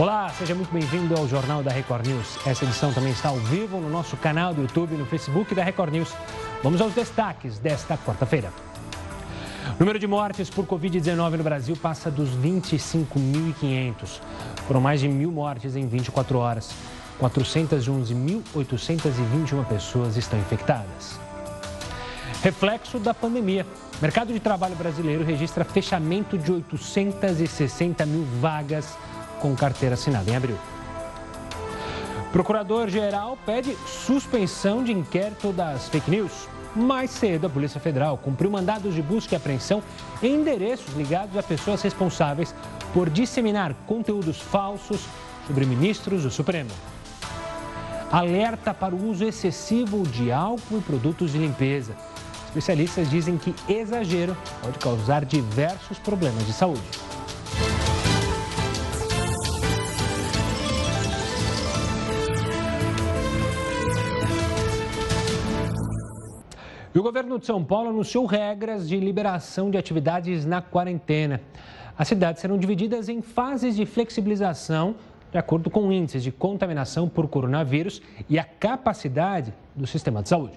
Olá, seja muito bem-vindo ao Jornal da Record News. Essa edição também está ao vivo no nosso canal do YouTube e no Facebook da Record News. Vamos aos destaques desta quarta-feira. O número de mortes por Covid-19 no Brasil passa dos 25.500. Foram mais de mil mortes em 24 horas. 411.821 pessoas estão infectadas. Reflexo da pandemia. Mercado de trabalho brasileiro registra fechamento de 860 mil vagas com carteira assinada em abril. Procurador-geral pede suspensão de inquérito das fake news. Mais cedo, a Polícia Federal cumpriu mandados de busca e apreensão em endereços ligados a pessoas responsáveis por disseminar conteúdos falsos sobre ministros do Supremo. Alerta para o uso excessivo de álcool e produtos de limpeza. Especialistas dizem que exagero pode causar diversos problemas de saúde. E o governo de São Paulo anunciou regras de liberação de atividades na quarentena. As cidades serão divididas em fases de flexibilização de acordo com índices de contaminação por coronavírus e a capacidade do sistema de saúde.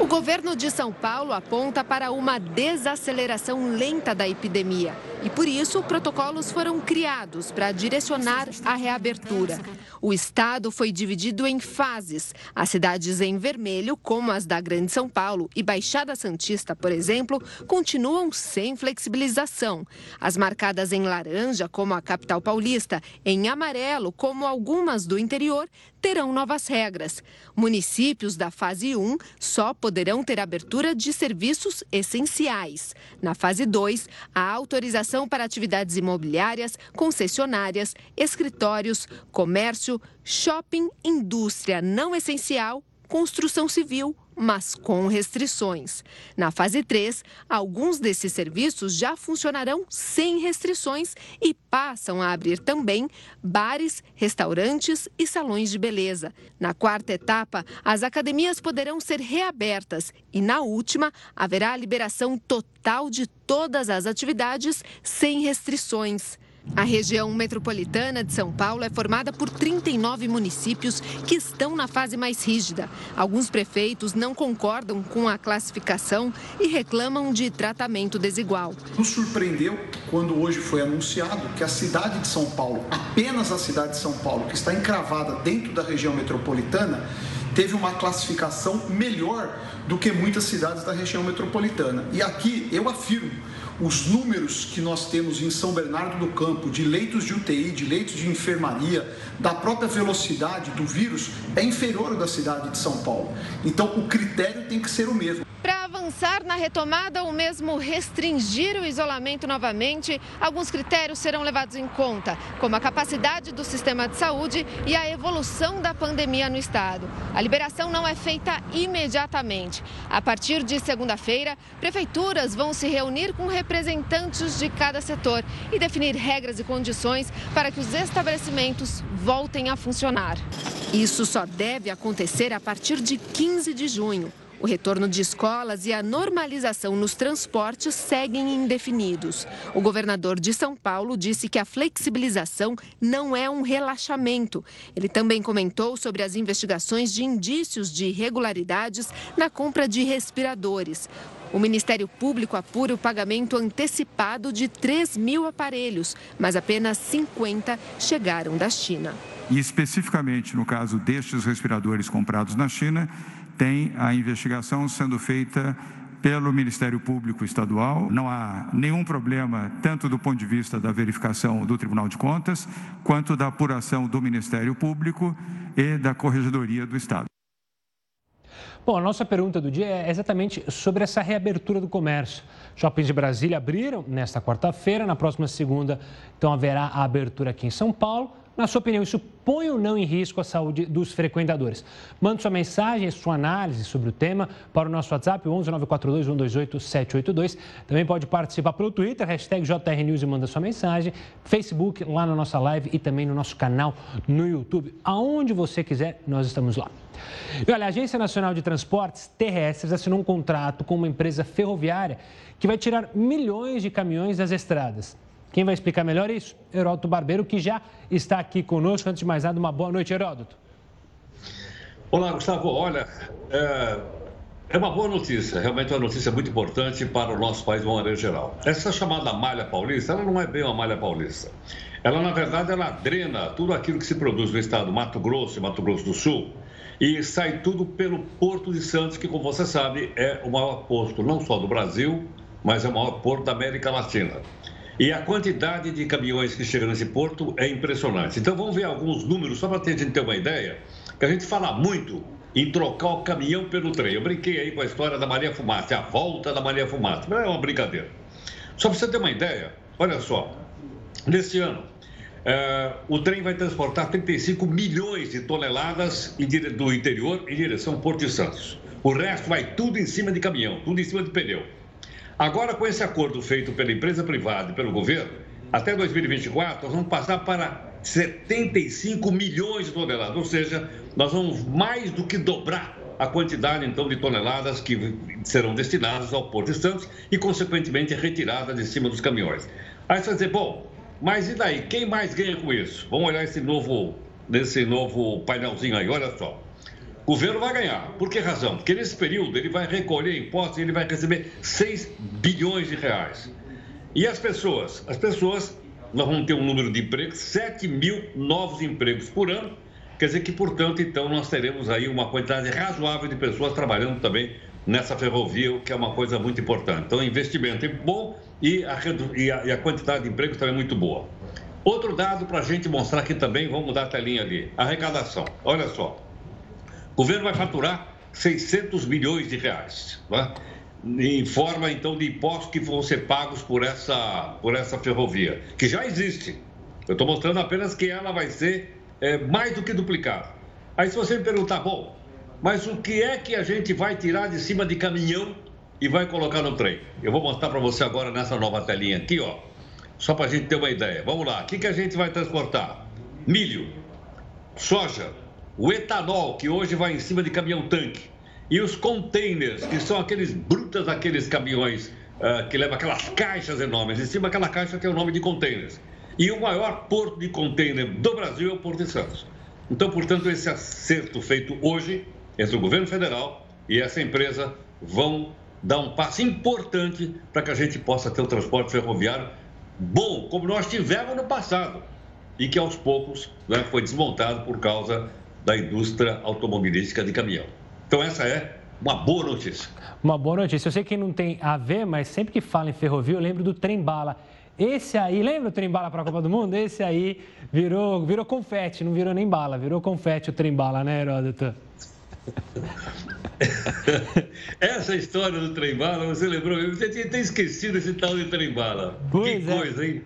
O governo de São Paulo aponta para uma desaceleração lenta da epidemia e, por isso, protocolos foram criados para direcionar a reabertura. O estado foi dividido em fases. As cidades em vermelho, como as da Grande São Paulo e Baixada Santista, por exemplo, continuam sem flexibilização. As marcadas em laranja, como a capital paulista, em amarelo, como algumas do interior, terão novas regras. Municípios da fase 1 só poderão ter abertura de serviços essenciais. Na fase 2, a autorização para atividades imobiliárias, concessionárias, escritórios, comércio, shopping, indústria não essencial, construção civil, mas com restrições. Na fase 3, alguns desses serviços já funcionarão sem restrições e passam a abrir também bares, restaurantes e salões de beleza. Na quarta etapa, as academias poderão ser reabertas e, na última, haverá a liberação total de todas as atividades sem restrições. A região metropolitana de São Paulo é formada por 39 municípios que estão na fase mais rígida. Alguns prefeitos não concordam com a classificação e reclamam de tratamento desigual. Nos surpreendeu quando hoje foi anunciado que a cidade de São Paulo, apenas a cidade de São Paulo, que está encravada dentro da região metropolitana, teve uma classificação melhor do que muitas cidades da região metropolitana. E aqui eu afirmo os números que nós temos em São Bernardo do Campo de leitos de UTI, de leitos de enfermaria, da própria velocidade do vírus, é inferior ao da cidade de São Paulo. Então, o critério tem que ser o mesmo. Para avançar na retomada ou mesmo restringir o isolamento novamente, alguns critérios serão levados em conta, como a capacidade do sistema de saúde e a evolução da pandemia no estado. A liberação não é feita imediatamente. A partir de segunda-feira, prefeituras vão se reunir com representantes de cada setor e definir regras e condições para que os estabelecimentos voltem a funcionar. Isso só deve acontecer a partir de 15 de junho. O retorno de escolas e a normalização nos transportes seguem indefinidos. O governador de São Paulo disse que a flexibilização não é um relaxamento. Ele também comentou sobre as investigações de indícios de irregularidades na compra de respiradores. O Ministério Público apura o pagamento antecipado de 3 mil aparelhos, mas apenas 50 chegaram da China. E especificamente no caso destes respiradores comprados na China, tem a investigação sendo feita pelo Ministério Público Estadual. Não há nenhum problema, tanto do ponto de vista da verificação do Tribunal de Contas, quanto da apuração do Ministério Público e da Corregedoria do Estado. Bom, a nossa pergunta do dia é exatamente sobre essa reabertura do comércio. Shoppings de Brasília abriram nesta quarta-feira, na próxima segunda, então haverá a abertura aqui em São Paulo. Na sua opinião, isso põe ou não em risco a saúde dos frequentadores? Mande sua mensagem, sua análise sobre o tema para o nosso WhatsApp, 11 942 128 782. Também pode participar pelo Twitter, hashtag JRNews e manda sua mensagem, Facebook, lá na nossa live e também no nosso canal no YouTube. Aonde você quiser, nós estamos lá. E olha, a Agência Nacional de Transportes Terrestres assinou um contrato com uma empresa ferroviária que vai tirar milhões de caminhões das estradas Quem vai explicar melhor isso? Heródoto Barbeiro, que já está aqui conosco. Antes de mais nada, uma boa noite, Heródoto. Olá, Gustavo. Olha, é, é uma boa notícia, realmente é uma notícia muito importante para o nosso país de uma maneira geral. Essa chamada malha paulista, ela não é bem uma malha paulista. Ela, na verdade, ela drena tudo aquilo que se produz no estado Mato Grosso e Mato Grosso do Sul e sai tudo pelo Porto de Santos, que, como você sabe, é o maior porto não só do Brasil, mas é o maior porto da América Latina. E a quantidade de caminhões que chegam nesse porto é impressionante. Então, vamos ver alguns números, só para a gente ter uma ideia, que a gente fala muito em trocar o caminhão pelo trem. Eu brinquei aí com a história da Maria Fumaça, a volta da Maria Fumaça. Mas é uma brincadeira. Só para você ter uma ideia, olha só, nesse ano, é, o trem vai transportar 35 milhões de toneladas do interior em direção ao Porto de Santos. O resto vai tudo em cima de caminhão, tudo em cima de pneu. Agora, com esse acordo feito pela empresa privada e pelo governo, até 2024, nós vamos passar para 75 milhões de toneladas, ou seja, nós vamos mais do que dobrar a quantidade, então, de toneladas que serão destinadas ao Porto de Santos e, consequentemente, retiradas de cima dos caminhões. Aí você vai dizer, bom, mas e daí? Quem mais ganha com isso? Vamos olhar esse novo, nesse novo painelzinho aí, olha só. O governo vai ganhar. Por que razão? Porque nesse período ele vai recolher impostos e ele vai receber 6 bilhões de reais. E as pessoas? As pessoas, nós vamos ter um número de empregos, 7 mil novos empregos por ano. Quer dizer que, portanto, então nós teremos aí uma quantidade razoável de pessoas trabalhando também nessa ferrovia, o que é uma coisa muito importante. Então, investimento é bom e a, e a, e a quantidade de empregos também é muito boa. Outro dado para a gente mostrar aqui também, vamos mudar a telinha ali, arrecadação. Olha só, o governo vai faturar 600 milhões de reais, né? em forma então de impostos que vão ser pagos por essa, por essa ferrovia, que já existe. Eu estou mostrando apenas que ela vai ser é, mais do que duplicada. Aí se você me perguntar, bom, mas o que é que a gente vai tirar de cima de caminhão e vai colocar no trem? Eu vou mostrar para você agora nessa nova telinha aqui, ó. Só para a gente ter uma ideia. Vamos lá. O que, que a gente vai transportar? Milho, soja, o etanol, que hoje vai em cima de caminhão-tanque, e os containers, que são aqueles brutas, aqueles caminhões uh, que levam aquelas caixas enormes. Em cima daquela caixa tem o nome de containers. E o maior porto de container do Brasil é o Porto de Santos. Então, portanto, esse acerto feito hoje entre o governo federal e essa empresa vão dar um passo importante para que a gente possa ter o transporte ferroviário bom, como nós tivemos no passado, e que aos poucos né, foi desmontado por causa da indústria automobilística de caminhão. Então, essa é uma boa notícia. Uma boa notícia. Eu sei que não tem a ver, mas sempre que fala em ferrovia, eu lembro do trem-bala. Esse aí, lembra o trem-bala para a Copa do Mundo? Esse aí virou, virou confete, não virou nem bala, virou confete o trem-bala, né, Heródoto? Essa história do trem-bala, você lembrou? Eu já tinha até esquecido esse tal de trem-bala. Que é. coisa, hein?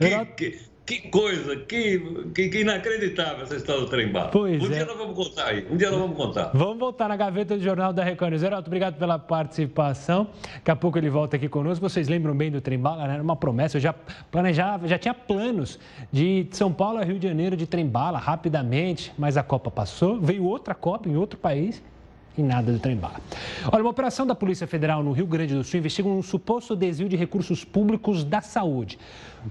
Que, que, que coisa, que, que, que, inacreditável essa história do trem bala. Pois um é. dia nós vamos contar aí, um dia nós vamos contar. Vamos voltar na gaveta do Jornal da Record News. Geraldo, obrigado pela participação. Daqui a pouco ele volta aqui conosco. Vocês lembram bem do trem bala, né? Era uma promessa, eu já planejava, já tinha planos de São Paulo a Rio de Janeiro de trem bala rapidamente, mas a Copa passou, veio outra Copa em outro país e nada do trem-bala. Olha, uma operação da Polícia Federal no Rio Grande do Sul investiga um suposto desvio de recursos públicos da saúde.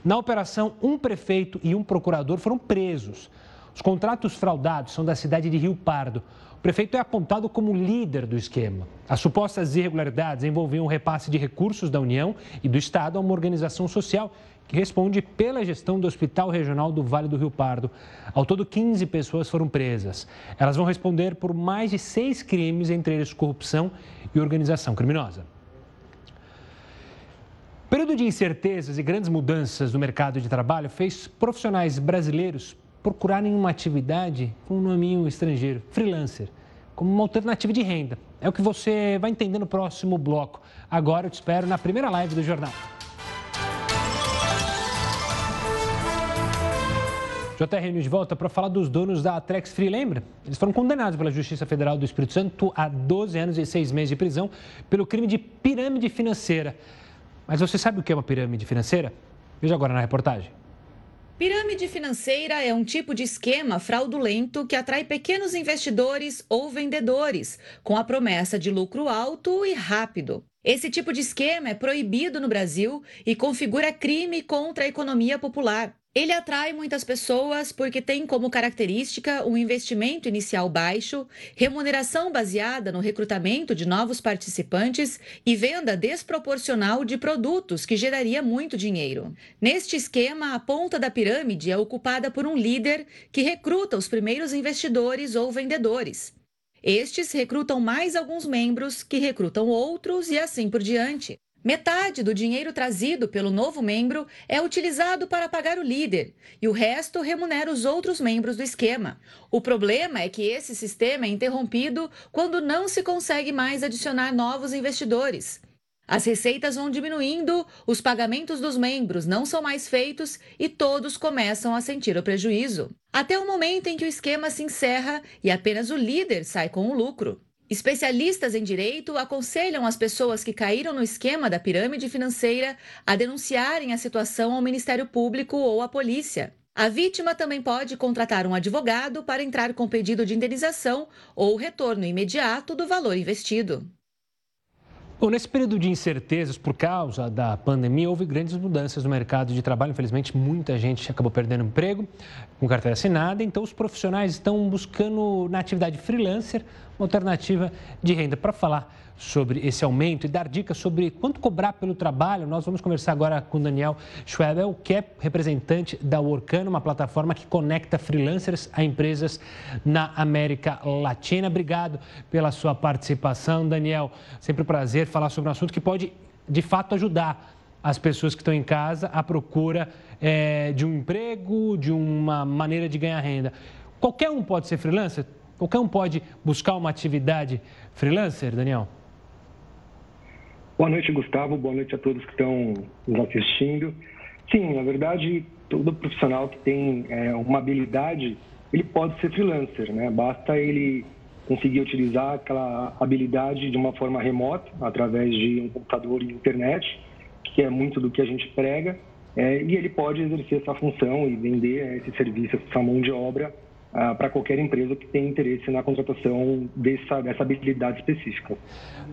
Na operação, um prefeito e um procurador foram presos. Os contratos fraudados são da cidade de Rio Pardo. O prefeito é apontado como líder do esquema. As supostas irregularidades envolviam o repasse de recursos da União e do Estado a uma organização social que responde pela gestão do Hospital Regional do Vale do Rio Pardo. Ao todo, 15 pessoas foram presas. Elas vão responder por mais de seis crimes, entre eles corrupção e organização criminosa. O período de incertezas e grandes mudanças no mercado de trabalho fez profissionais brasileiros procurarem uma atividade com um nominho estrangeiro, freelancer, como uma alternativa de renda. É o que você vai entender no próximo bloco. Agora eu te espero na primeira live do jornal. JR News volta para falar dos donos da Atrex Free, lembra? Eles foram condenados pela Justiça Federal do Espírito Santo a 12 anos e 6 meses de prisão pelo crime de pirâmide financeira. Mas você sabe o que é uma pirâmide financeira? Veja agora na reportagem. Pirâmide financeira é um tipo de esquema fraudulento que atrai pequenos investidores ou vendedores, com a promessa de lucro alto e rápido. Esse tipo de esquema é proibido no Brasil e configura crime contra a economia popular. Ele atrai muitas pessoas porque tem como característica um investimento inicial baixo, remuneração baseada no recrutamento de novos participantes e venda desproporcional de produtos que geraria muito dinheiro. Neste esquema, a ponta da pirâmide é ocupada por um líder que recruta os primeiros investidores ou vendedores. Estes recrutam mais alguns membros que recrutam outros e assim por diante. Metade do dinheiro trazido pelo novo membro é utilizado para pagar o líder e o resto remunera os outros membros do esquema. O problema é que esse sistema é interrompido quando não se consegue mais adicionar novos investidores. As receitas vão diminuindo, os pagamentos dos membros não são mais feitos e todos começam a sentir o prejuízo. Até o momento em que o esquema se encerra e apenas o líder sai com o lucro. Especialistas em direito aconselham as pessoas que caíram no esquema da pirâmide financeira a denunciarem a situação ao Ministério Público ou à polícia. A vítima também pode contratar um advogado para entrar com pedido de indenização ou retorno imediato do valor investido. Bom, nesse período de incertezas por causa da pandemia, houve grandes mudanças no mercado de trabalho. Infelizmente, muita gente acabou perdendo emprego com carteira assinada. Então, os profissionais estão buscando na atividade freelancer uma alternativa de renda. Para falar sobre esse aumento e dar dicas sobre quanto cobrar pelo trabalho, nós vamos conversar agora com Daniel Schwebel, que é representante da Workano, uma plataforma que conecta freelancers a empresas na América Latina. Obrigado pela sua participação, Daniel. Sempre um prazer falar sobre um assunto que pode, de fato, ajudar as pessoas que estão em casa à procura é, de um emprego, de uma maneira de ganhar renda. Qualquer um pode ser freelancer? Qualquer um pode buscar uma atividade freelancer, Daniel? Boa noite, Gustavo. Boa noite a todos que estão nos assistindo. Sim, na verdade, todo profissional que tem é, uma habilidade, ele pode ser freelancer, né? Basta ele conseguir utilizar aquela habilidade de uma forma remota, através de um computador e internet, que é muito do que a gente prega, é, e ele pode exercer essa função e vender é, esse serviço, essa mão de obra ah, para qualquer empresa que tenha interesse na contratação dessa, dessa habilidade específica.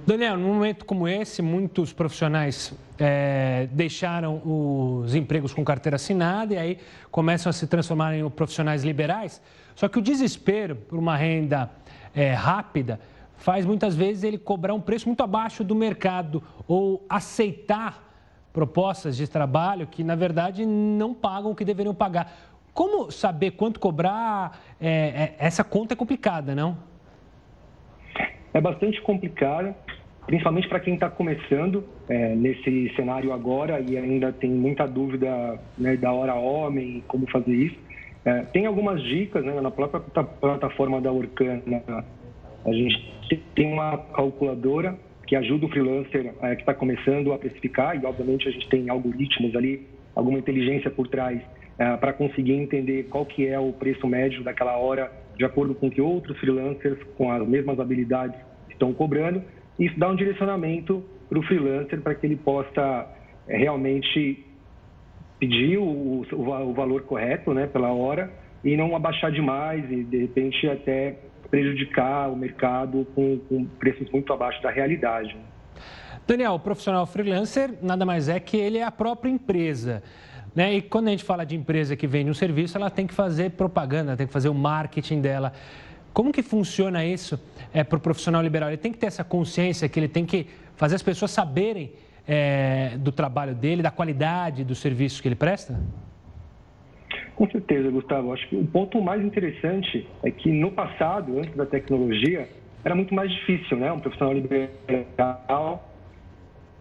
Daniel, num momento como esse, muitos profissionais é, deixaram os empregos com carteira assinada e aí começam a se transformar em profissionais liberais. Só que o desespero por uma renda é, rápida faz muitas vezes ele cobrar um preço muito abaixo do mercado ou aceitar propostas de trabalho que, na verdade, não pagam o que deveriam pagar. Como saber quanto cobrar? É, é, essa conta é complicada, não? É bastante complicada, principalmente para quem está começando é, nesse cenário agora e ainda tem muita dúvida né, da hora homem, como fazer isso. É, tem algumas dicas né, na própria plataforma da Orkana. A gente tem uma calculadora que ajuda o freelancer é, que está começando a precificar e, obviamente, a gente tem algoritmos ali, alguma inteligência por trás para conseguir entender qual que é o preço médio daquela hora, de acordo com que outros freelancers com as mesmas habilidades estão cobrando. Isso dá um direcionamento para o freelancer para que ele possa é, realmente pedir o, o, o, valor correto né, pela hora e não abaixar demais e, de repente, até prejudicar o mercado com, com preços muito abaixo da realidade. Daniel, o profissional freelancer nada mais é que ele é a própria empresa. Né? E quando a gente fala de empresa que vende um serviço, ela tem que fazer propaganda, tem que fazer o marketing dela. Como que funciona isso é, para o profissional liberal? Ele tem que ter essa consciência que ele tem que fazer as pessoas saberem é, do trabalho dele, da qualidade do serviço que ele presta? Com certeza, Gustavo. Acho que o ponto mais interessante é que no passado, antes da tecnologia, era muito mais difícil, né? Um profissional liberal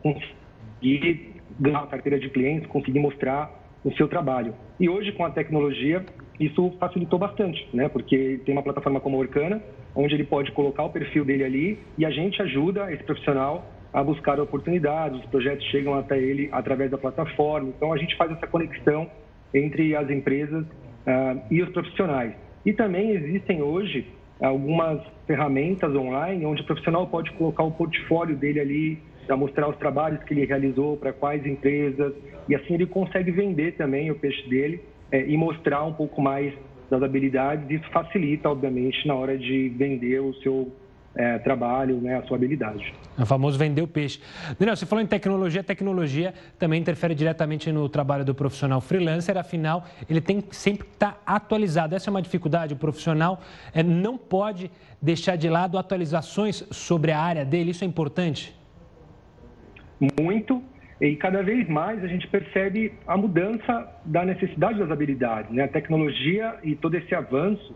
conseguir ganhar a carteira de clientes, conseguir mostrar o seu trabalho. E hoje, com a tecnologia, isso facilitou bastante, né? Porque tem uma plataforma como a Orkana, onde ele pode colocar o perfil dele ali e a gente ajuda esse profissional a buscar oportunidades, os projetos chegam até ele através da plataforma. Então, a gente faz essa conexão entre as empresas uh, e os profissionais. E também existem hoje algumas ferramentas online onde o profissional pode colocar o portfólio dele ali para mostrar os trabalhos que ele realizou, para quais empresas, e assim ele consegue vender também o peixe dele é, e mostrar um pouco mais das habilidades. Isso facilita, obviamente, na hora de vender o seu é, trabalho, né, a sua habilidade. O famoso vender o peixe. Daniel, você falou em tecnologia, tecnologia também interfere diretamente no trabalho do profissional freelancer, afinal, ele tem sempre que estar atualizado. Essa é uma dificuldade, o profissional é, não pode deixar de lado atualizações sobre a área dele, isso é importante? Muito, e cada vez mais a gente percebe a mudança da necessidade das habilidades. Né? A tecnologia e todo esse avanço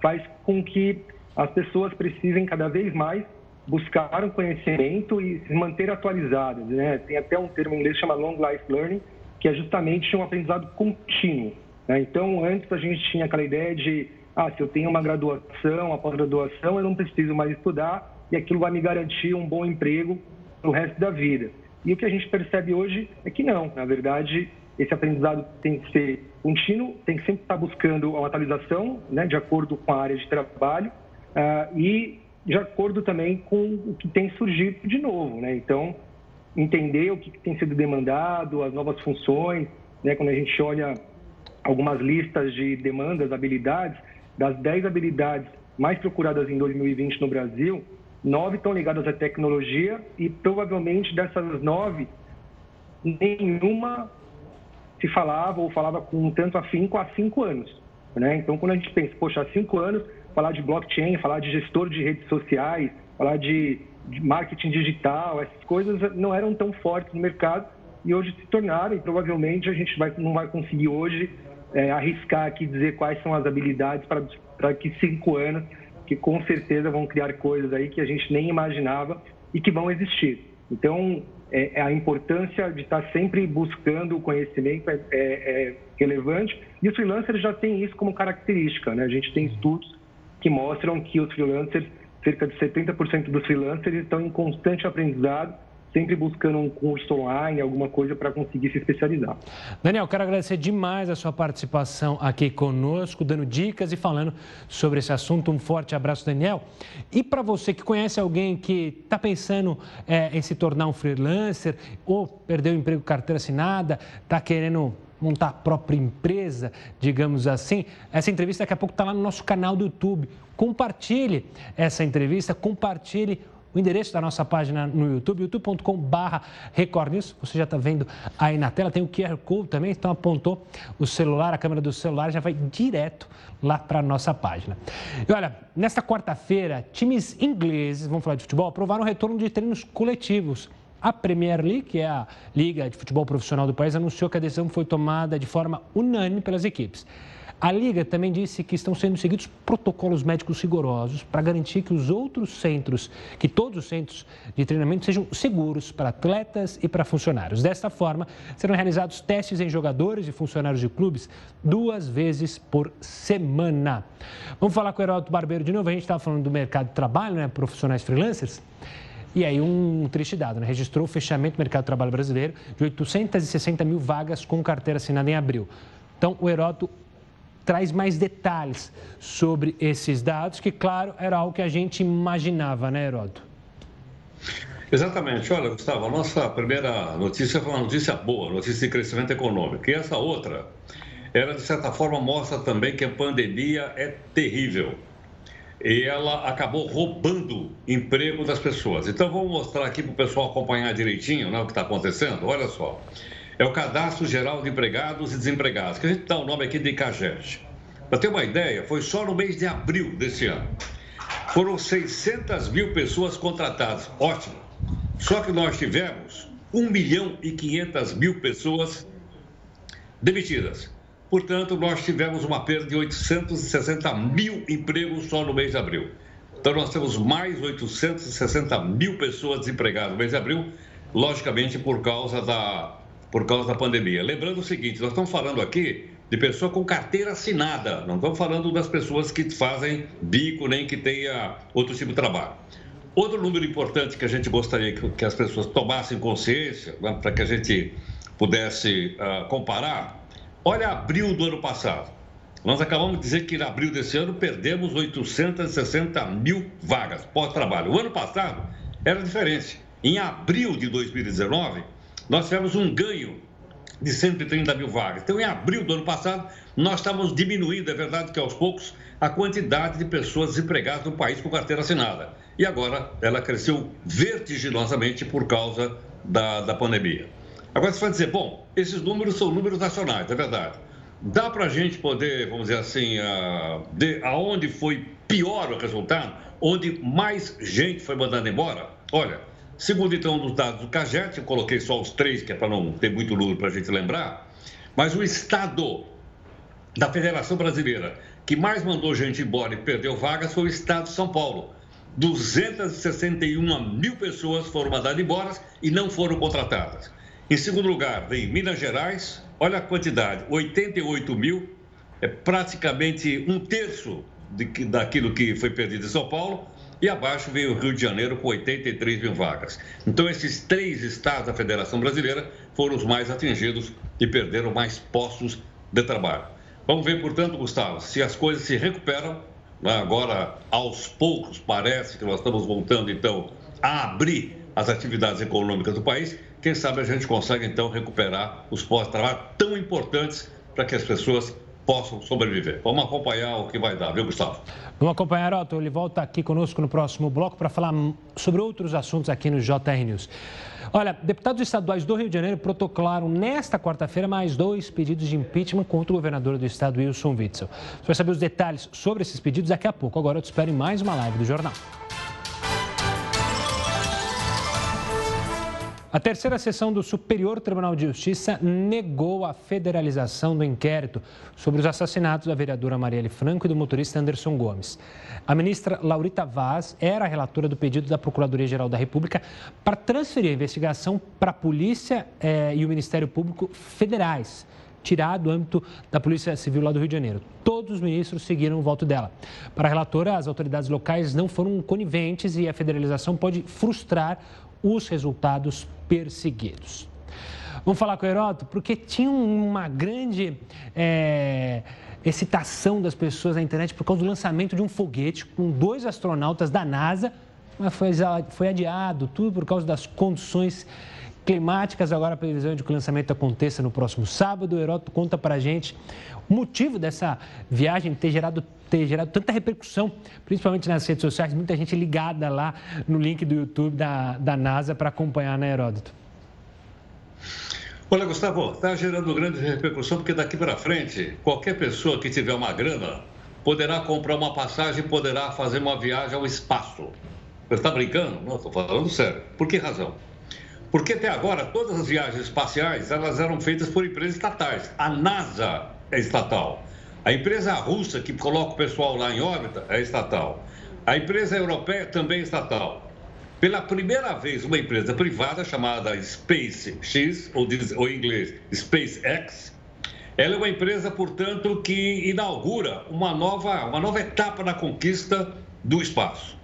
faz com que as pessoas precisem cada vez mais buscar um conhecimento e se manter atualizadas. Né? Tem até um termo em inglês que chama Long Life Learning, que é justamente um aprendizado contínuo. Né? Então, antes a gente tinha aquela ideia de, ah, se eu tenho uma graduação, uma pós-graduação, eu não preciso mais estudar e aquilo vai me garantir um bom emprego no resto da vida. E o que a gente percebe hoje é que não. Na verdade, esse aprendizado tem que ser contínuo, tem que sempre estar buscando uma atualização, né, de acordo com a área de trabalho uh, e de acordo também com o que tem surgido de novo, né? Então, entender o que tem sido demandado, as novas funções, né? Quando a gente olha algumas listas de demandas, habilidades, das 10 habilidades mais procuradas em 2020 no Brasil, nove estão ligadas à tecnologia e provavelmente dessas nove, nenhuma se falava ou falava com tanto afinco há cinco anos. Né? Então, quando a gente pensa, poxa, há cinco anos, falar de blockchain, falar de gestor de redes sociais, falar de, de marketing digital, essas coisas não eram tão fortes no mercado e hoje se tornaram e provavelmente a gente vai, não vai conseguir hoje é, arriscar aqui dizer quais são as habilidades para, para que cinco anos, que com certeza vão criar coisas aí que a gente nem imaginava e que vão existir. Então, é, é, a importância de estar sempre buscando o conhecimento é, é, é, relevante e os freelancers já têm isso como característica. Né? A gente tem estudos que mostram que os freelancers, cerca de 70% dos freelancers estão em constante aprendizado sempre buscando um curso online, alguma coisa para conseguir se especializar. Daniel, quero agradecer demais a sua participação aqui conosco, dando dicas e falando sobre esse assunto. Um forte abraço, Daniel. E para você que conhece alguém que está pensando é, em se tornar um freelancer ou perdeu o emprego carteira assinada, está querendo montar a própria empresa, digamos assim. Essa entrevista daqui a pouco está lá no nosso canal do YouTube. Compartilhe essa entrevista, compartilhe o endereço da nossa página no YouTube, youtube.com.br Record News. Você já está vendo aí na tela, tem o QR Code também, então apontou o celular, a câmera do celular já vai direto lá para a nossa página. E olha, nesta quarta-feira, times ingleses, vamos falar de futebol, aprovaram o retorno de treinos coletivos. A Premier League, que é a liga de futebol profissional do país, anunciou que a decisão foi tomada de forma unânime pelas equipes. A Liga também disse que estão sendo seguidos protocolos médicos rigorosos para garantir que os outros centros, que todos os centros de treinamento sejam seguros para atletas e para funcionários. Desta forma, serão realizados testes em jogadores e funcionários de clubes duas vezes por semana. Vamos falar com o Heródoto Barbeiro de novo. A gente estava falando do mercado de trabalho, né? Profissionais freelancers. E aí, um triste dado, né? Registrou o fechamento do mercado de trabalho brasileiro de 860 mil vagas com carteira assinada em abril. Então, o Heródoto traz mais detalhes sobre esses dados, que, claro, era algo que a gente imaginava, né, Heródoto? Exatamente. Olha, Gustavo, a nossa primeira notícia foi uma notícia boa, notícia de crescimento econômico. E essa outra, ela, de certa forma, mostra também que a pandemia é terrível. E ela acabou roubando emprego das pessoas. Então, vamos mostrar aqui para o pessoal acompanhar direitinho né, o que está acontecendo. Olha só é o Cadastro Geral de Empregados e Desempregados, que a gente dá o nome aqui de CAGED. Para ter uma ideia, foi só no mês de abril desse ano. Foram 600 mil pessoas contratadas. Ótimo. Só que nós tivemos 1 milhão e 500 mil pessoas demitidas. Portanto, nós tivemos uma perda de 860 mil empregos só no mês de abril. Então, nós temos mais 860 mil pessoas desempregadas no mês de abril, logicamente por causa da por causa da pandemia. Lembrando o seguinte, nós estamos falando aqui de pessoa com carteira assinada, não estamos falando das pessoas que fazem bico nem que tenha outro tipo de trabalho. Outro número importante que a gente gostaria que, as pessoas tomassem consciência, né, para que a gente pudesse uh, comparar, olha abril do ano passado. Nós acabamos de dizer que em abril desse ano perdemos 860 mil vagas pós-trabalho. O ano passado era diferente. Em abril de 2019, nós tivemos um ganho de 130 mil vagas. Então, em abril do ano passado, nós estávamos diminuindo, é verdade que aos poucos, a quantidade de pessoas desempregadas no país com carteira assinada. e agora ela cresceu vertiginosamente por causa da, da pandemia. Agora você vai dizer, bom, esses números são números nacionais, é verdade. Dá para a gente poder, vamos dizer assim, uh, de aonde foi pior o resultado, onde mais gente foi mandada embora? Olha, segundo então os dados do CAGET, eu coloquei só os três, que é para não ter muito número para a gente lembrar, mas o estado da Federação Brasileira que mais mandou gente embora e perdeu vagas foi o estado de São Paulo. 261 mil pessoas foram mandadas embora e não foram contratadas. Em segundo lugar, vem Minas Gerais, olha a quantidade, 88 mil, é praticamente um terço de, daquilo que foi perdido em São Paulo. E abaixo veio o Rio de Janeiro com 83 mil vagas. Então, esses três estados da Federação Brasileira foram os mais atingidos e perderam mais postos de trabalho. Vamos ver, portanto, Gustavo, se as coisas se recuperam. Né? Agora, aos poucos, parece que nós estamos voltando, então, a abrir as atividades econômicas do país. Quem sabe a gente consegue, então, recuperar os postos de trabalho tão importantes para que as pessoas possam sobreviver. Vamos acompanhar o que vai dar, viu, Gustavo? Vamos acompanhar, Otto. Ele volta aqui conosco no próximo bloco para falar sobre outros assuntos aqui no JR News. Olha, deputados estaduais do Rio de Janeiro protocolaram nesta quarta-feira mais dois pedidos de impeachment contra o governador do estado, Wilson Witzel. Você vai saber os detalhes sobre esses pedidos daqui a pouco. Agora eu te espero em mais uma live do jornal. A terceira sessão do Superior Tribunal de Justiça negou a federalização do inquérito sobre os assassinatos da vereadora Marielle Franco e do motorista Anderson Gomes. A ministra Laurita Vaz era a relatora do pedido da Procuradoria-Geral da República para transferir a investigação para a Polícia eh, e o Ministério Público federais tirar do âmbito da Polícia Civil lá do Rio de Janeiro. Todos os ministros seguiram o voto dela. Para a relatora, as autoridades locais não foram coniventes e a federalização pode frustrar os resultados perseguidos. Vamos falar com o Heródoto, porque tinha uma grande é, excitação das pessoas na internet por causa do lançamento de um foguete com dois astronautas da NASA, mas foi, foi adiado, tudo por causa das condições climáticas. Agora a previsão é de que o lançamento aconteça no próximo sábado. O Heródoto conta para gente o motivo dessa viagem ter gerado, ter gerado tanta repercussão, principalmente nas redes sociais, muita gente ligada lá no link do YouTube da, da NASA para acompanhar, né, Heródoto? Olha, Gustavo, está gerando grande repercussão porque daqui para frente, qualquer pessoa que tiver uma grana poderá comprar uma passagem, poderá fazer uma viagem ao espaço. Você está brincando? Não, estou falando sério. Por que razão? Porque até agora todas as viagens espaciais elas eram feitas por empresas estatais. A NASA é estatal. A empresa russa que coloca o pessoal lá em órbita é estatal. A empresa europeia também é estatal. Pela primeira vez, uma empresa privada chamada SpaceX, ou, ou em inglês SpaceX, ela é uma empresa, portanto, que inaugura uma nova, uma nova etapa na conquista do espaço.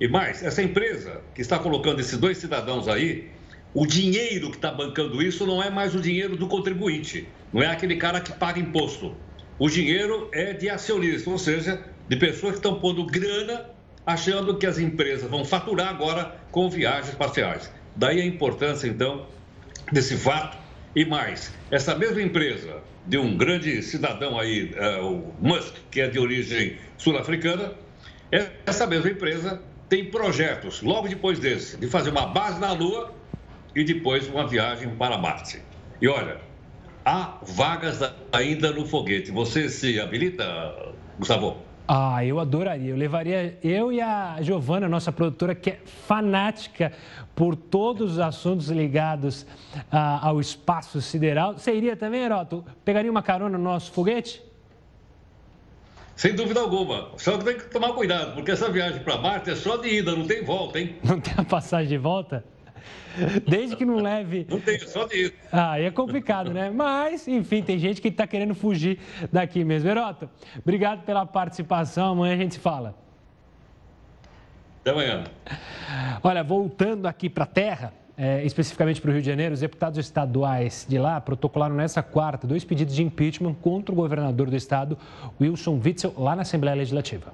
E mais, essa empresa que está colocando esses dois cidadãos aí, o dinheiro que está bancando isso não é mais o dinheiro do contribuinte, não é aquele cara que paga imposto. O dinheiro é de acionistas, ou seja, de pessoas que estão pondo grana achando que as empresas vão faturar agora com viagens parciais. Daí a importância, então, desse fato. E mais, essa mesma empresa de um grande cidadão aí, uh, o Musk, que é de origem sul-africana, essa mesma empresa tem projetos, logo depois desse, de fazer uma base na Lua e depois uma viagem para Marte. E olha, há vagas ainda no foguete. Você se habilita, Gustavo? Ah, eu adoraria. Eu levaria eu e a Giovana, nossa produtora, que é fanática por todos os assuntos ligados ah, ao espaço sideral. Você iria também, Heroto? Pegaria uma carona no nosso foguete? Sem dúvida alguma. Só que tem que tomar cuidado, porque essa viagem para Marte é só de ida, não tem volta, hein? Não tem a passagem de volta? Desde que não leve. Não tem, só disso. Ah, aí é complicado, né? Mas, enfim, tem gente que está querendo fugir daqui mesmo. Heroto, obrigado pela participação. Amanhã a gente se fala. Até amanhã. Olha, voltando aqui para a terra. É, especificamente para o Rio de Janeiro, os deputados estaduais de lá protocolaram nessa quarta dois pedidos de impeachment contra o governador do estado, Wilson Witzel, lá na Assembleia Legislativa.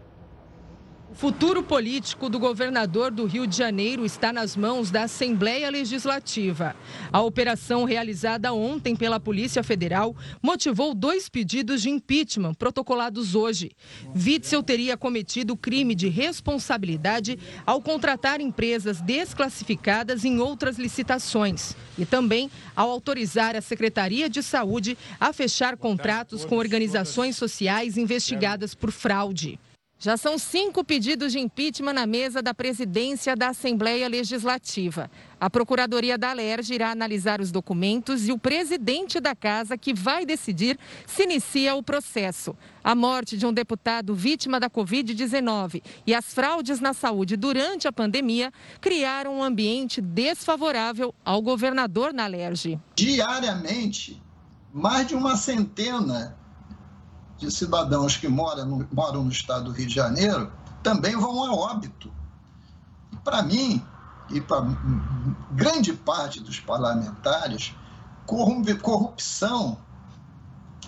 O futuro político do governador do Rio de Janeiro está nas mãos da Assembleia Legislativa. A operação realizada ontem pela Polícia Federal motivou dois pedidos de impeachment protocolados hoje. Witzel teria cometido crime de responsabilidade ao contratar empresas desclassificadas em outras licitações e também ao autorizar a Secretaria de Saúde a fechar contratos com organizações sociais investigadas por fraude. Já são cinco pedidos de impeachment na mesa da presidência da Assembleia Legislativa. A Procuradoria da Alerj irá analisar os documentos e o presidente da casa que vai decidir se inicia o processo. A morte de um deputado vítima da Covid-19 e as fraudes na saúde durante a pandemia criaram um ambiente desfavorável ao governador na Alerj. Diariamente, mais de uma centena de cidadãos que moram no, moram no estado do Rio de Janeiro também vão a óbito. Para mim, e para grande parte dos parlamentares, corrupção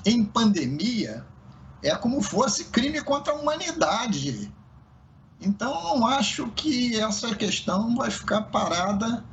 em pandemia é como fosse crime contra a humanidade. Então, não acho que essa questão vai ficar parada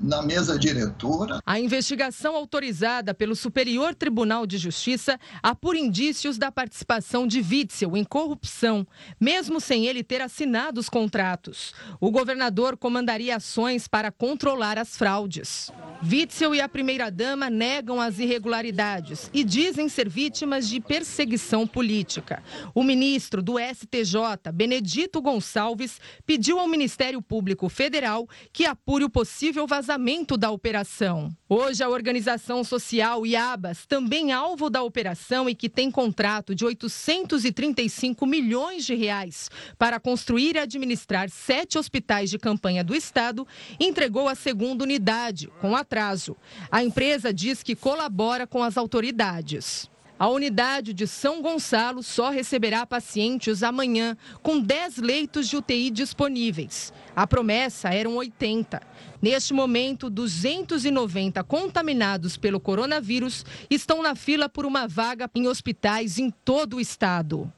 na mesa diretora. A investigação autorizada pelo Superior Tribunal de Justiça apura indícios da participação de Witzel em corrupção, mesmo sem ele ter assinado os contratos. O governador comandaria ações para controlar as fraudes. Witzel e a primeira-dama negam as irregularidades e dizem ser vítimas de perseguição política. O ministro do STJ, Benedito Gonçalves, pediu ao Ministério Público Federal que apure o possível vazamento da operação. Hoje, a organização social IABAS, também alvo da operação e que tem contrato de 835 milhões de reais para construir e administrar sete hospitais de campanha do Estado, entregou a segunda unidade, com a atraso. A empresa diz que colabora com as autoridades. A unidade de São Gonçalo só receberá pacientes amanhã, com 10 leitos de UTI disponíveis. A promessa eram 80. Neste momento, 290 contaminados pelo coronavírus estão na fila por uma vaga em hospitais em todo o estado.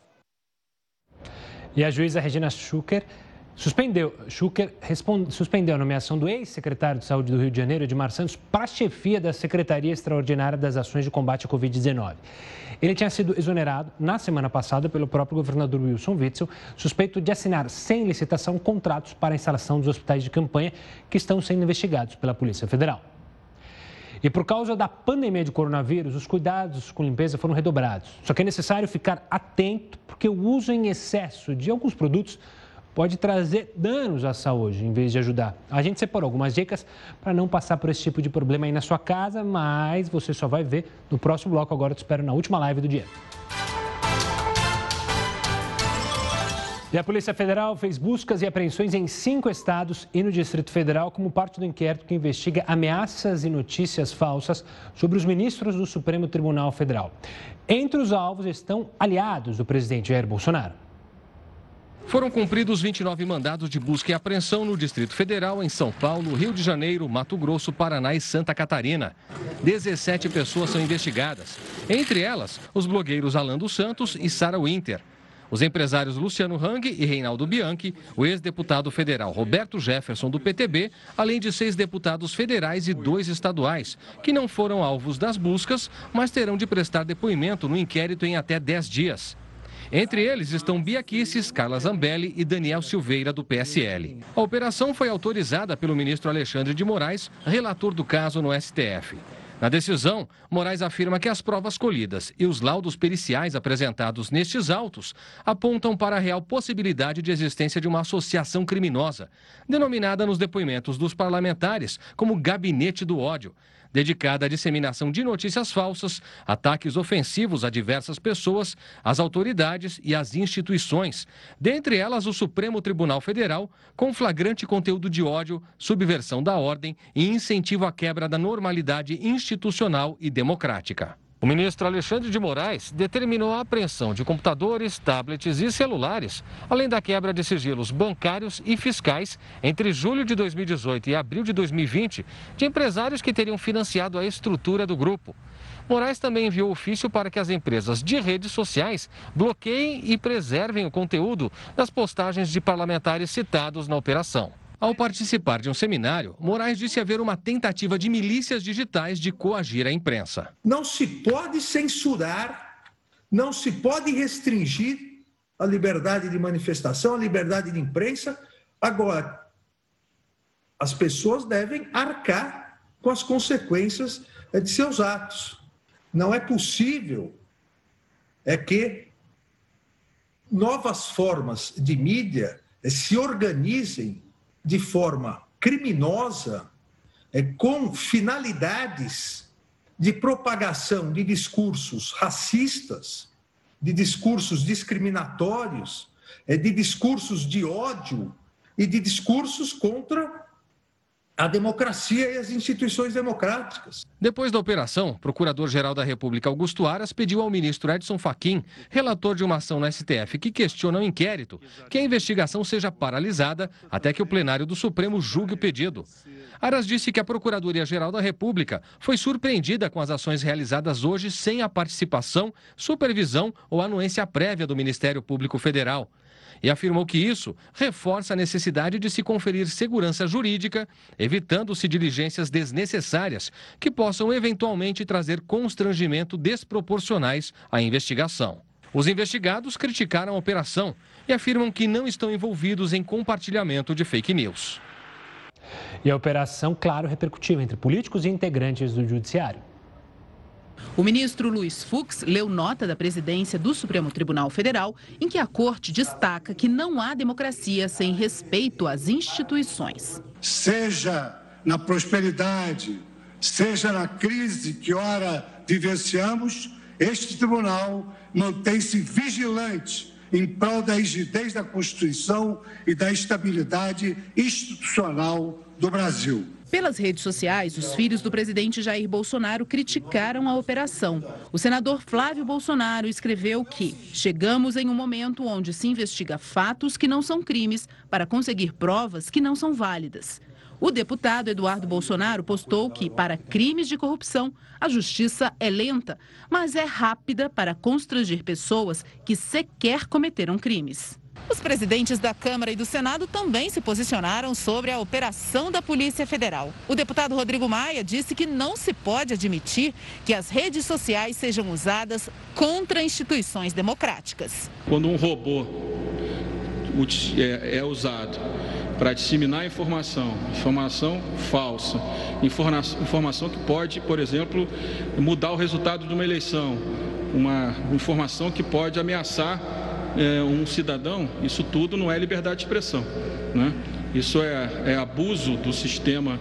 E a juíza Regina Schucker Suspendeu, Schucker suspendeu a nomeação do ex-secretário de Saúde do Rio de Janeiro, Edmar Santos, para a chefia da Secretaria Extraordinária das Ações de Combate à Covid-19. Ele tinha sido exonerado na semana passada pelo próprio governador Wilson Witzel, suspeito de assinar sem licitação contratos para a instalação dos hospitais de campanha que estão sendo investigados pela Polícia Federal. E por causa da pandemia de coronavírus, os cuidados com limpeza foram redobrados. Só que é necessário ficar atento, porque o uso em excesso de alguns produtos pode trazer danos à saúde em vez de ajudar. A gente separou algumas dicas para não passar por esse tipo de problema aí na sua casa, mas você só vai ver no próximo bloco. Agora eu te espero na última live do dia. E a Polícia Federal fez buscas e apreensões em cinco estados e no Distrito Federal como parte do inquérito que investiga ameaças e notícias falsas sobre os ministros do Supremo Tribunal Federal. Entre os alvos estão aliados do presidente Jair Bolsonaro. Foram cumpridos 29 mandados de busca e apreensão no Distrito Federal, em São Paulo, Rio de Janeiro, Mato Grosso, Paraná e Santa Catarina. 17 pessoas são investigadas, entre elas os blogueiros Alan dos Santos e Sara Winter. Os empresários Luciano Hang e Reinaldo Bianchi, o ex-deputado federal Roberto Jefferson do PTB, além de seis deputados federais e dois estaduais, que não foram alvos das buscas, mas terão de prestar depoimento no inquérito em até 10 dias. Entre eles estão Bia Kicis, Carla Zambelli e Daniel Silveira, do PSL. A operação foi autorizada pelo ministro Alexandre de Moraes, relator do caso no STF. Na decisão, Moraes afirma que as provas colhidas e os laudos periciais apresentados nestes autos apontam para a real possibilidade de existência de uma associação criminosa, denominada nos depoimentos dos parlamentares como Gabinete do Ódio, dedicada à disseminação de notícias falsas, ataques ofensivos a diversas pessoas, às autoridades e às instituições, dentre elas o Supremo Tribunal Federal, com flagrante conteúdo de ódio, subversão da ordem e incentivo à quebra da normalidade institucional e democrática. O ministro Alexandre de Moraes determinou a apreensão de computadores, tablets e celulares, além da quebra de sigilos bancários e fiscais entre julho de 2018 e abril de 2020 de empresários que teriam financiado a estrutura do grupo. Moraes também enviou ofício para que as empresas de redes sociais bloqueiem e preservem o conteúdo das postagens de parlamentares citados na operação. Ao participar de um seminário, Moraes disse haver uma tentativa de milícias digitais de coagir a imprensa. Não se pode censurar, não se pode restringir a liberdade de manifestação, a liberdade de imprensa. Agora, as pessoas devem arcar com as consequências de seus atos. Não é possível é que novas formas de mídia se organizem de forma criminosa, é, com finalidades de propagação de discursos racistas, de discursos discriminatórios, é, de discursos de ódio e de discursos contra a democracia e as instituições democráticas. Depois da operação, Procurador-Geral da República Augusto Aras pediu ao ministro Edson Fachin, relator de uma ação no STF que questiona o inquérito, que a investigação seja paralisada até que o plenário do Supremo julgue o pedido. Aras disse que a Procuradoria-Geral da República foi surpreendida com as ações realizadas hoje sem a participação, supervisão ou anuência prévia do Ministério Público Federal e afirmou que isso reforça a necessidade de se conferir segurança jurídica, evitando-se diligências desnecessárias que possam eventualmente trazer constrangimento desproporcionais à investigação. Os investigados criticaram a operação e afirmam que não estão envolvidos em compartilhamento de fake news. E a operação, claro, repercutiu entre políticos e integrantes do Judiciário. O ministro Luiz Fux leu nota da presidência do Supremo Tribunal Federal em que a corte destaca que não há democracia sem respeito às instituições. Seja na prosperidade, seja na crise que ora vivenciamos, este tribunal mantém-se vigilante em prol da rigidez da Constituição e da estabilidade institucional do Brasil. Pelas redes sociais, os filhos do presidente Jair Bolsonaro criticaram a operação. O senador Flávio Bolsonaro escreveu que chegamos em um momento onde se investiga fatos que não são crimes para conseguir provas que não são válidas. O deputado Eduardo Bolsonaro postou que, para crimes de corrupção, a justiça é lenta, mas é rápida para constranger pessoas que sequer cometeram crimes. Os presidentes da Câmara e do Senado também se posicionaram sobre a operação da Polícia Federal. O deputado Rodrigo Maia disse que não se pode admitir que as redes sociais sejam usadas contra instituições democráticas. Quando um robô é, é usado para disseminar informação, informação falsa, informação que pode, por exemplo, mudar o resultado de uma eleição, uma informação que pode ameaçar é, um cidadão, isso tudo não é liberdade de expressão. Né? Isso é, é abuso do sistema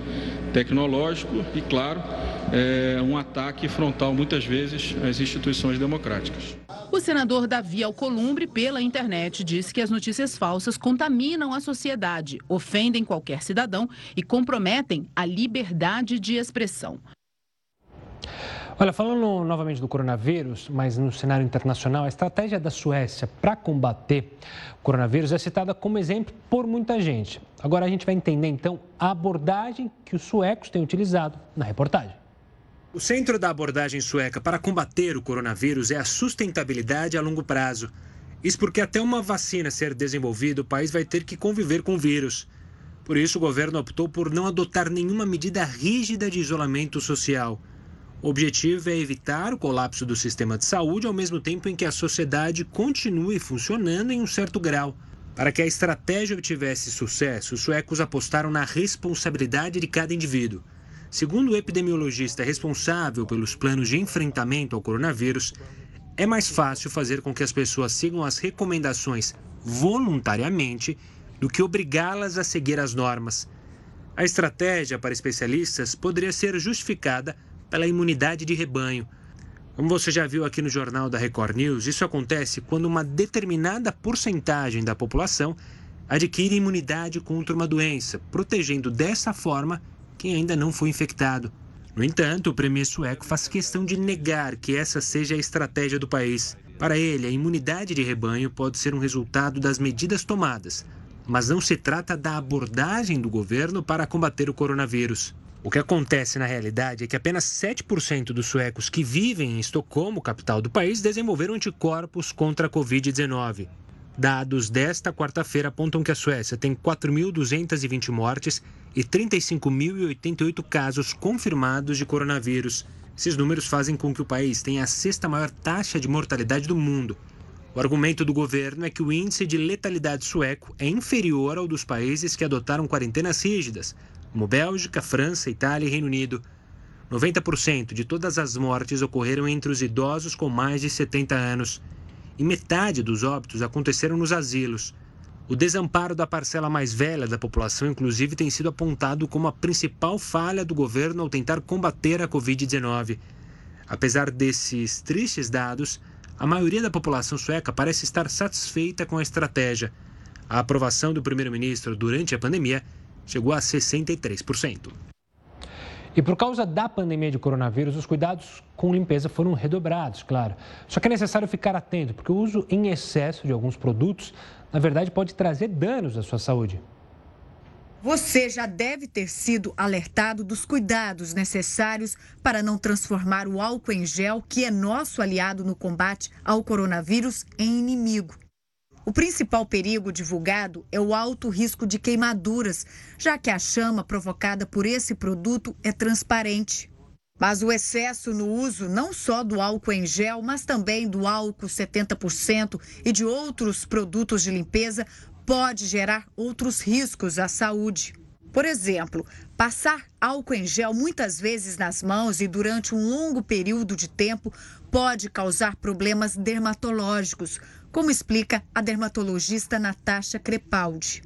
tecnológico e, claro, é um ataque frontal, muitas vezes, às instituições democráticas. O senador Davi Alcolumbre, pela internet, disse que as notícias falsas contaminam a sociedade, ofendem qualquer cidadão e comprometem a liberdade de expressão. Olha, falando novamente do coronavírus, mas no cenário internacional, a estratégia da Suécia para combater o coronavírus é citada como exemplo por muita gente. Agora a gente vai entender então a abordagem que os suecos têm utilizado na reportagem. O centro da abordagem sueca para combater o coronavírus é a sustentabilidade a longo prazo. Isso porque até uma vacina ser desenvolvida, o país vai ter que conviver com o vírus. Por isso, o governo optou por não adotar nenhuma medida rígida de isolamento social. O objetivo é evitar o colapso do sistema de saúde ao mesmo tempo em que a sociedade continue funcionando em um certo grau. Para que a estratégia obtivesse sucesso, os suecos apostaram na responsabilidade de cada indivíduo. Segundo o epidemiologista responsável pelos planos de enfrentamento ao coronavírus, é mais fácil fazer com que as pessoas sigam as recomendações voluntariamente do que obrigá-las a seguir as normas. A estratégia, para especialistas, poderia ser justificada pela imunidade de rebanho. Como você já viu aqui no jornal da Record News, isso acontece quando uma determinada porcentagem da população adquire imunidade contra uma doença, protegendo dessa forma quem ainda não foi infectado. No entanto, o premier sueco faz questão de negar que essa seja a estratégia do país. Para ele, a imunidade de rebanho pode ser um resultado das medidas tomadas, mas não se trata da abordagem do governo para combater o coronavírus. O que acontece na realidade é que apenas 7% dos suecos que vivem em Estocolmo, capital do país, desenvolveram anticorpos contra a Covid-19. Dados desta quarta-feira apontam que a Suécia tem 4.220 mortes e 35.088 casos confirmados de coronavírus. Esses números fazem com que o país tenha a sexta maior taxa de mortalidade do mundo. O argumento do governo é que o índice de letalidade sueco é inferior ao dos países que adotaram quarentenas rígidas, como Bélgica, França, Itália e Reino Unido. 90% de todas as mortes ocorreram entre os idosos com mais de 70 anos. E metade dos óbitos aconteceram nos asilos. O desamparo da parcela mais velha da população, inclusive, tem sido apontado como a principal falha do governo ao tentar combater a Covid-19. Apesar desses tristes dados, a maioria da população sueca parece estar satisfeita com a estratégia. A aprovação do primeiro-ministro durante a pandemia chegou a 63%. E por causa da pandemia de coronavírus, os cuidados com limpeza foram redobrados, claro. Só que é necessário ficar atento, porque o uso em excesso de alguns produtos, na verdade, pode trazer danos à sua saúde. Você já deve ter sido alertado dos cuidados necessários para não transformar o álcool em gel, que é nosso aliado no combate ao coronavírus, em inimigo. O principal perigo divulgado é o alto risco de queimaduras, já que a chama provocada por esse produto é transparente. Mas o excesso no uso não só do álcool em gel, mas também do álcool 70% e de outros produtos de limpeza pode gerar outros riscos à saúde. Por exemplo, passar álcool em gel muitas vezes nas mãos e durante um longo período de tempo pode causar problemas dermatológicos, como explica a dermatologista Natasha Crepaldi.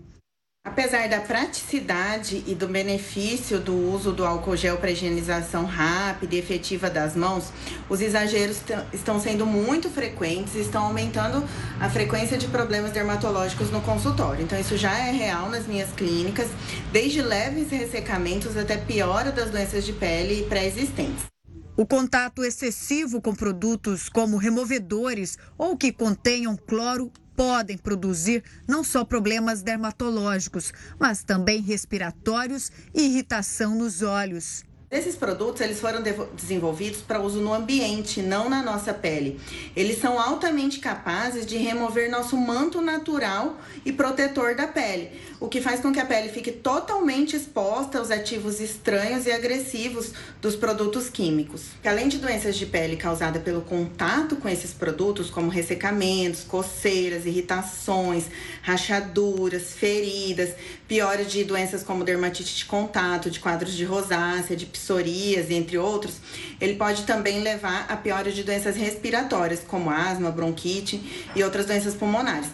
Apesar da praticidade e do benefício do uso do álcool gel para higienização rápida e efetiva das mãos, os exageros estão sendo muito frequentes e estão aumentando a frequência de problemas dermatológicos no consultório. Então, isso já é real nas minhas clínicas, desde leves ressecamentos até piora das doenças de pele pré-existentes. O contato excessivo com produtos como removedores ou que contenham cloro podem produzir não só problemas dermatológicos, mas também respiratórios e irritação nos olhos. Esses produtos eles foram desenvolvidos para uso no ambiente, não na nossa pele. Eles são altamente capazes de remover nosso manto natural e protetor da pele, o que faz com que a pele fique totalmente exposta aos ativos estranhos e agressivos dos produtos químicos. Além de doenças de pele causadas pelo contato com esses produtos, como ressecamentos, coceiras, irritações, rachaduras, feridas, piores de doenças como dermatite de contato, de quadros de rosácea, de psoríase, entre outros, ele pode também levar a piora de doenças respiratórias, como asma, bronquite e outras doenças pulmonares.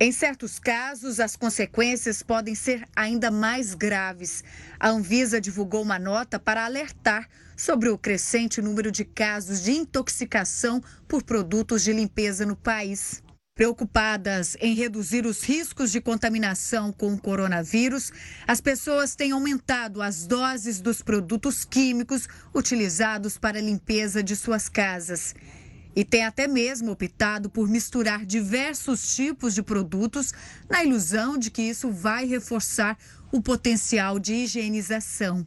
Em certos casos, as consequências podem ser ainda mais graves. A Anvisa divulgou uma nota para alertar sobre o crescente número de casos de intoxicação por produtos de limpeza no país. Preocupadas em reduzir os riscos de contaminação com o coronavírus, as pessoas têm aumentado as doses dos produtos químicos utilizados para a limpeza de suas casas. E têm até mesmo optado por misturar diversos tipos de produtos na ilusão de que isso vai reforçar o potencial de higienização.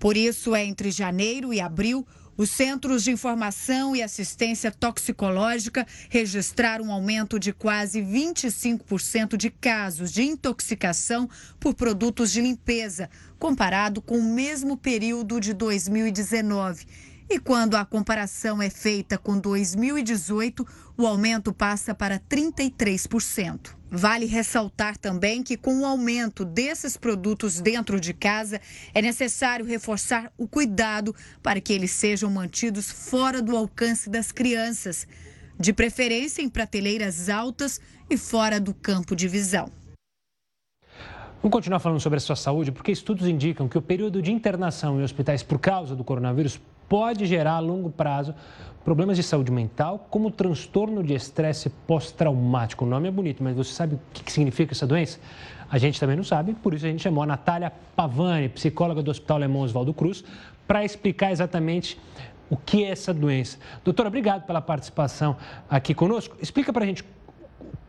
Por isso, é entre janeiro e abril, os Centros de Informação e Assistência Toxicológica registraram um aumento de quase 25% de casos de intoxicação por produtos de limpeza, comparado com o mesmo período de 2019. E quando a comparação é feita com 2018, o aumento passa para 33%. Vale ressaltar também que, com o aumento desses produtos dentro de casa, é necessário reforçar o cuidado para que eles sejam mantidos fora do alcance das crianças, de preferência em prateleiras altas e fora do campo de visão. Vamos continuar falando sobre a sua saúde, porque estudos indicam que o período de internação em hospitais por causa do coronavírus pode gerar a longo prazo problemas de saúde mental, como transtorno de estresse pós-traumático. O nome é bonito, mas você sabe o que significa essa doença? A gente também não sabe, por isso a gente chamou a Natália Pavani, psicóloga do Hospital Alemão Oswaldo Cruz, para explicar exatamente o que é essa doença. Doutora, obrigado pela participação aqui conosco. Explica para a gente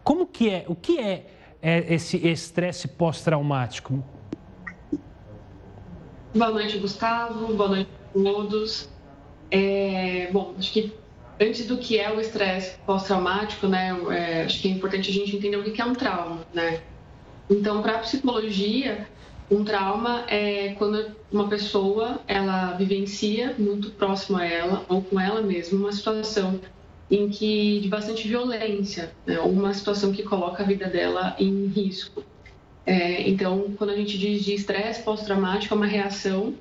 como que é, o que é, é esse estresse pós-traumático? Boa noite, Gustavo. Boa noite a todos. É, bom, acho que antes do que é o estresse pós-traumático, né, é, acho que é importante a gente entender o que é um trauma, né? Então, para a psicologia, um trauma é quando uma pessoa ela vivencia muito próximo a ela ou com ela mesma uma situação em que de bastante violência, né, ou uma situação que coloca a vida dela em risco. É, então, quando a gente diz de estresse pós-traumático, é uma reação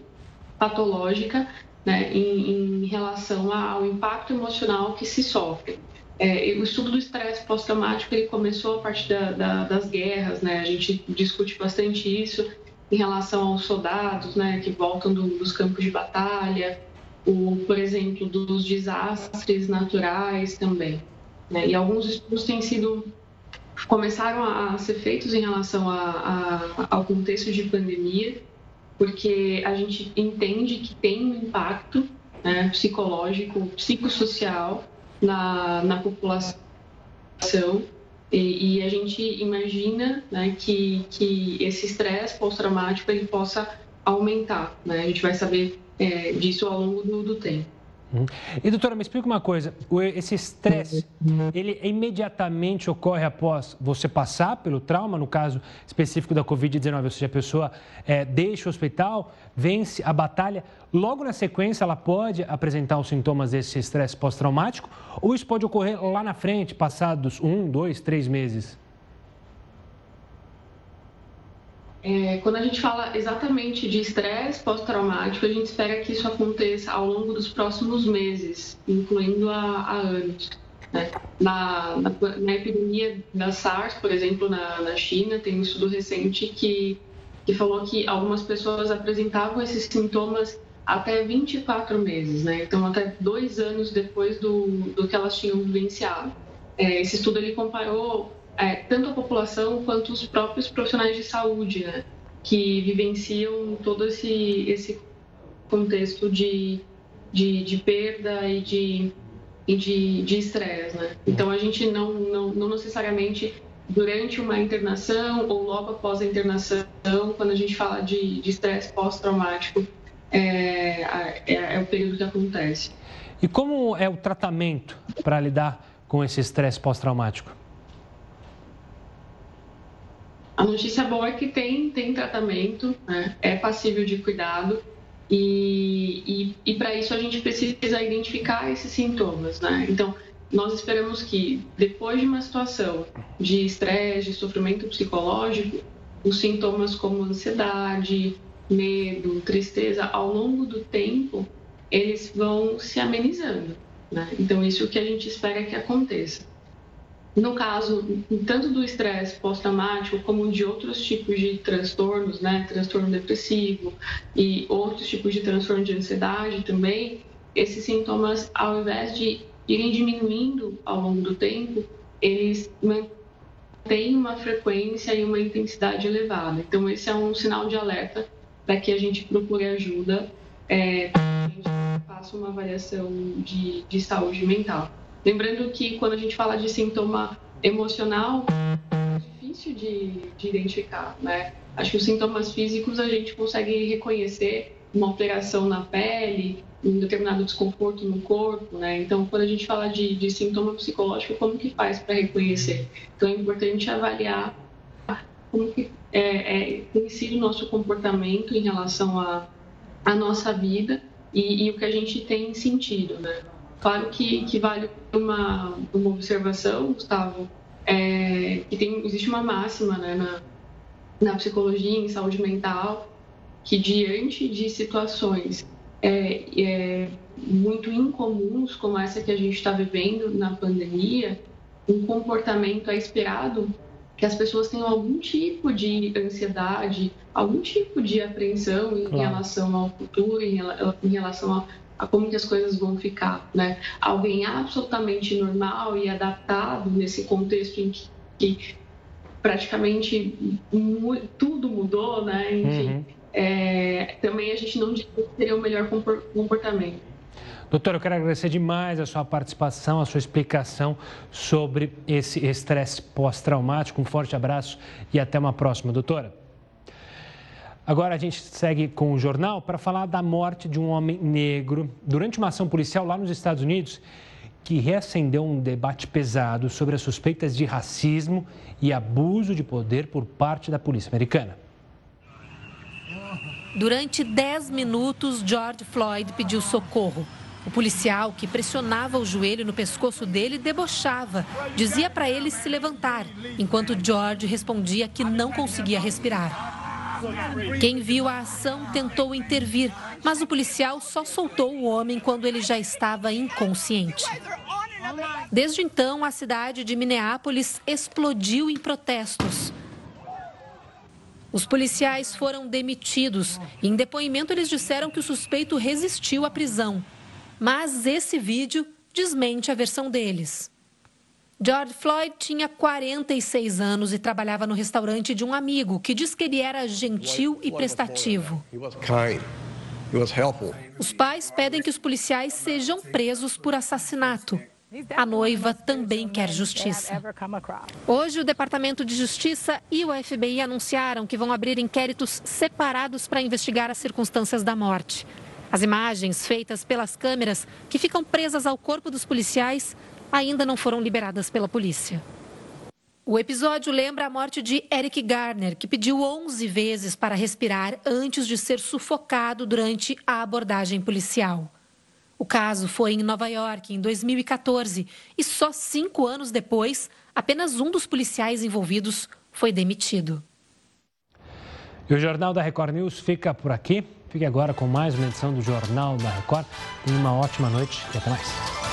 patológica né, em, em, relação ao impacto emocional que se sofre. É, o estudo do estresse pós-traumático ele começou a partir da, da, das guerras, né? A gente discute bastante isso em relação aos soldados, né, que voltam do, dos campos de batalha, o, por exemplo, dos desastres naturais também. Né? E alguns estudos têm sido começaram a ser feitos em relação a, a, ao contexto de pandemia porque a gente entende que tem um impacto né, psicológico, psicossocial na, na população e, e, a gente imagina né, que, que esse estresse pós-traumático ele possa aumentar. Né? A gente vai saber é, disso ao longo do, do tempo. Uhum. E doutora, me explica uma coisa, esse estresse, ele imediatamente ocorre após você passar pelo trauma, no caso específico da Covid-19, ou seja, a pessoa é, deixa o hospital, vence a batalha, logo na sequência ela pode apresentar os sintomas desse estresse pós-traumático, ou isso pode ocorrer lá na frente, passados um, dois, três meses? É, quando a gente fala exatamente de estresse pós-traumático, a gente espera que isso aconteça ao longo dos próximos meses, incluindo a anos. Né? Na, na, na, epidemia da SARS, por exemplo, na, na China, tem um estudo recente que, que falou que algumas pessoas apresentavam esses sintomas até 24 meses, né? Então, até dois anos depois do, do que elas tinham vivenciado. É, esse estudo ele comparou é, tanto a população quanto os próprios profissionais de saúde, né, que vivenciam todo esse, esse contexto de, de, de perda e de e de estresse, né? Então a gente não, não, não necessariamente durante uma internação ou logo após a internação, quando a gente fala de estresse pós-traumático, é, é, é, o período que acontece. E como é o tratamento para lidar com esse estresse pós-traumático? A notícia boa é que tem, tem tratamento, né? é passível de cuidado e, e, e para isso a gente precisa identificar esses sintomas. Né? Então, nós esperamos que depois de uma situação de estresse, de sofrimento psicológico, os sintomas como ansiedade, medo, tristeza, ao longo do tempo, eles vão se amenizando. Né? Então, isso que a gente espera que aconteça. No caso, tanto do estresse pós-traumático como de outros tipos de transtornos, né, transtorno depressivo e outros tipos de transtorno de ansiedade também, esses sintomas, ao invés de irem diminuindo ao longo do tempo, eles mantêm uma frequência e uma intensidade elevada. Então, esse é um sinal de alerta para que a gente procure ajuda, é, para que a gente faça uma avaliação de, de saúde mental. Lembrando que quando a gente fala de sintoma emocional, é difícil de, de identificar, né? Acho que os sintomas físicos a gente consegue reconhecer uma alteração na pele, um determinado desconforto no corpo, né? Então, quando a gente fala de, de sintoma psicológico, como que faz para reconhecer? Então, é importante avaliar como que é, é, o nosso comportamento em relação à nossa vida e, e o que a gente tem sentido, né? Claro que, que vale uma, uma observação, Gustavo, é, que tem, existe uma máxima né, na, na psicologia, em saúde mental, que diante de situações é, é, muito incomuns, como essa que a gente está vivendo na pandemia, um comportamento é esperado que as pessoas tenham algum tipo de ansiedade, algum tipo de apreensão em claro. relação ao futuro, em, relação como que as coisas vão ficar, né? Alguém absolutamente normal e adaptado nesse contexto em que, que praticamente tudo mudou, né? Enfim, uhum. é, também a gente não teria o melhor comportamento. Doutora, eu quero agradecer demais a sua participação, a sua explicação sobre esse estresse pós-traumático. Um forte abraço e até uma próxima, doutora. Agora a gente segue com o jornal para falar da morte de um homem negro durante uma ação policial lá nos Estados Unidos que reacendeu um debate pesado sobre as suspeitas de racismo e abuso de poder por parte da polícia americana. Durante 10 minutos, George Floyd pediu socorro. O policial, que pressionava o joelho no pescoço dele, debochava. Dizia para ele se levantar, enquanto George respondia que não conseguia respirar. Quem viu a ação tentou intervir, mas o policial só soltou o homem quando ele já estava inconsciente. Desde então, a cidade de Minneapolis explodiu em protestos. Os policiais foram demitidos em depoimento, eles disseram que o suspeito resistiu à prisão. Mas esse vídeo desmente a versão deles. George Floyd tinha 46 anos e trabalhava no restaurante de um amigo que diz que ele era gentil e prestativo. Os pais pedem que os policiais sejam presos por assassinato. A noiva também quer justiça. Hoje, o Departamento de Justiça e o FBI anunciaram que vão abrir inquéritos separados para investigar as circunstâncias da morte. As imagens feitas pelas câmeras que ficam presas ao corpo dos policiais ainda não foram liberadas pela polícia. O episódio lembra a morte de Eric Garner, que pediu 11 vezes para respirar antes de ser sufocado durante a abordagem policial. O caso foi em Nova York, em 2014, e só cinco anos depois, apenas um dos policiais envolvidos foi demitido. E o Jornal da Record News fica por aqui. Fique agora com mais uma edição do Jornal da Record. Tenha uma ótima noite e até mais.